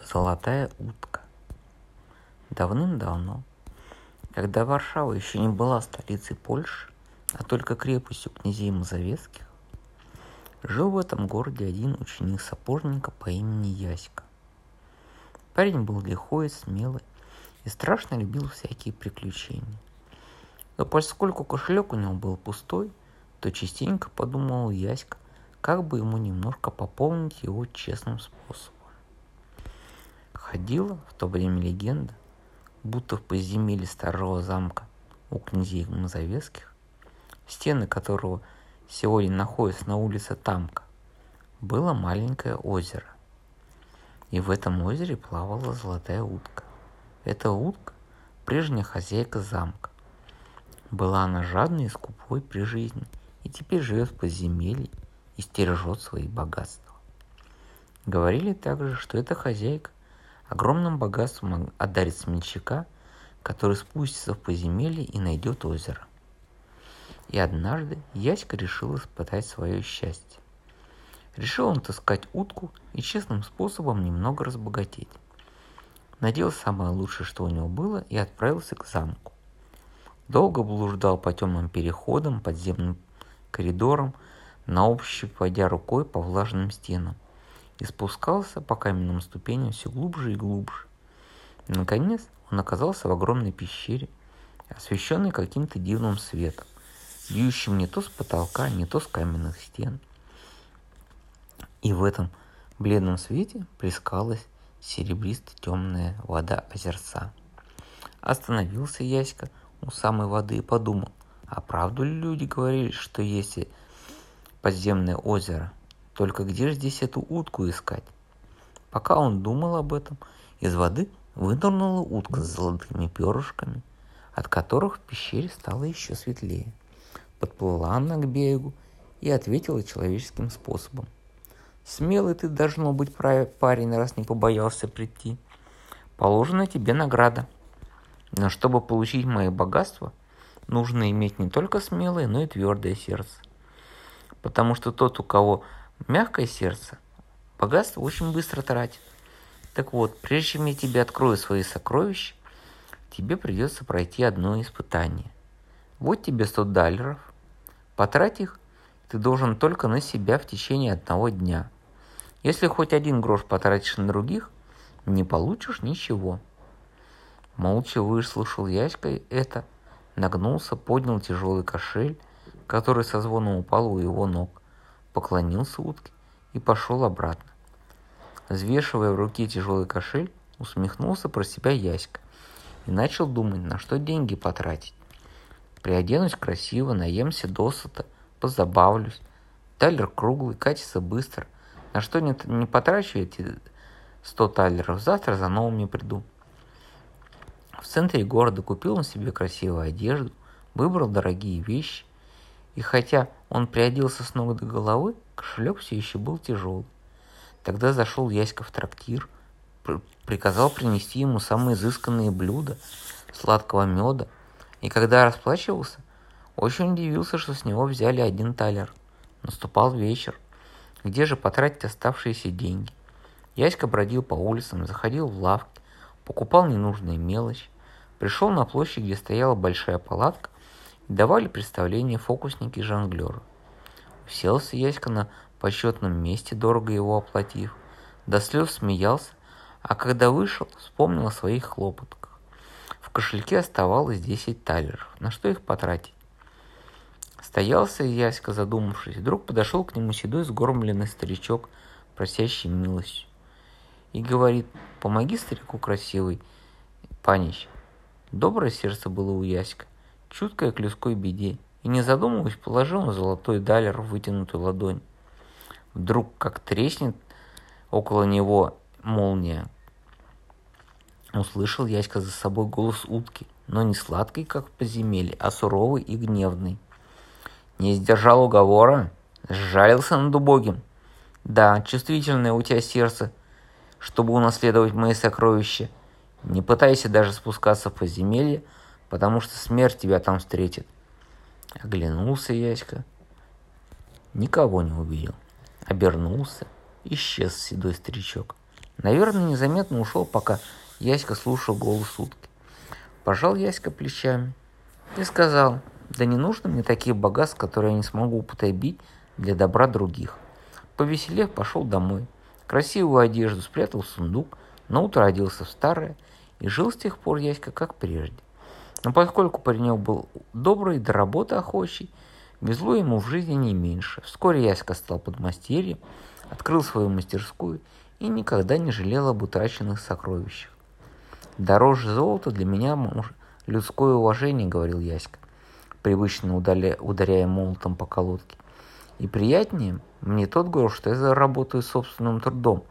Золотая утка. Давным-давно, когда Варшава еще не была столицей Польши, а только крепостью князей Мазовецких, жил в этом городе один ученик сапожника по имени Яська. Парень был лихой смелый и страшно любил всякие приключения. Но поскольку кошелек у него был пустой, то частенько подумал Яська, как бы ему немножко пополнить его честным способом. Ходила в то время легенда, будто в подземелье старого замка у князей Мазовецких, стены которого сегодня находятся на улице Тамка, было маленькое озеро. И в этом озере плавала золотая утка. Эта утка – прежняя хозяйка замка. Была она жадной и скупой при жизни, и теперь живет в подземелье и стережет свои богатства. Говорили также, что эта хозяйка Огромным богатством одарит смельчака, который спустится в подземелье и найдет озеро. И однажды Яська решил испытать свое счастье. Решил он таскать утку и честным способом немного разбогатеть. Надел самое лучшее, что у него было, и отправился к замку. Долго блуждал по темным переходам, подземным коридорам, на ощупь водя рукой по влажным стенам – и спускался по каменным ступеням все глубже и глубже. Наконец он оказался в огромной пещере, освещенной каким-то дивным светом, бьющим не то с потолка, не то с каменных стен. И в этом бледном свете плескалась серебристо-темная вода озерца. Остановился Яська у самой воды и подумал, а правду ли люди говорили, что есть подземное озеро – только где же здесь эту утку искать? Пока он думал об этом, из воды вынырнула утка с золотыми перышками, от которых в пещере стало еще светлее. Подплыла она к берегу и ответила человеческим способом. «Смелый ты, должно быть, парень, раз не побоялся прийти. Положена тебе награда. Но чтобы получить мои богатства, нужно иметь не только смелое, но и твердое сердце. Потому что тот, у кого Мягкое сердце богатство очень быстро тратит. Так вот, прежде чем я тебе открою свои сокровища, тебе придется пройти одно испытание. Вот тебе 100 долларов. Потрать их ты должен только на себя в течение одного дня. Если хоть один грош потратишь на других, не получишь ничего. Молча выслушал Яська это, нагнулся, поднял тяжелый кошель, который со звоном упал у его ног поклонился утке и пошел обратно. Взвешивая в руке тяжелый кошель, усмехнулся про себя Яська и начал думать, на что деньги потратить. Приоденусь красиво, наемся досыта, позабавлюсь. Талер круглый, катится быстро. На что не, не потрачу эти 100 талеров, завтра за новыми приду. В центре города купил он себе красивую одежду, выбрал дорогие вещи, и хотя он приоделся с ног до головы, кошелек все еще был тяжелый. Тогда зашел Яська в трактир, приказал принести ему самые изысканные блюда, сладкого меда, и когда расплачивался, очень удивился, что с него взяли один талер. Наступал вечер. Где же потратить оставшиеся деньги? Яська бродил по улицам, заходил в лавки, покупал ненужные мелочи, пришел на площадь, где стояла большая палатка, давали представление фокусники и жонглеры. Уселся Яська на почетном месте, дорого его оплатив, до слез смеялся, а когда вышел, вспомнил о своих хлопотках. В кошельке оставалось 10 талеров. На что их потратить? Стоялся Яська, задумавшись. Вдруг подошел к нему седой сгормленный старичок, просящий милостью. И говорит, помоги старику красивый, панич. Доброе сердце было у Яська чуткая к людской беде, и не задумываясь, положил на золотой далер вытянутую ладонь. Вдруг как треснет около него молния. Услышал Яська за собой голос утки, но не сладкий, как в подземелье, а суровый и гневный. Не сдержал уговора, сжалился над убогим. Да, чувствительное у тебя сердце, чтобы унаследовать мои сокровища. Не пытайся даже спускаться в подземелье, потому что смерть тебя там встретит. Оглянулся Яська, никого не увидел. Обернулся, исчез седой старичок. Наверное, незаметно ушел, пока Яська слушал голос утки. Пожал Яська плечами и сказал, да не нужно мне таких богатств, которые я не смогу употребить для добра других. Повеселев, пошел домой. Красивую одежду спрятал в сундук, на утро оделся в старое и жил с тех пор Яська как прежде. Но поскольку паренек был добрый, до работы охочий, везло ему в жизни не меньше. Вскоре Яська стал подмастерьем, открыл свою мастерскую и никогда не жалел об утраченных сокровищах. «Дороже золота для меня людское уважение», — говорил Яська, привычно удаля... ударяя молотом по колодке. «И приятнее мне тот грош, что я заработаю собственным трудом,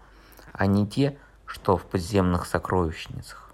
а не те, что в подземных сокровищницах».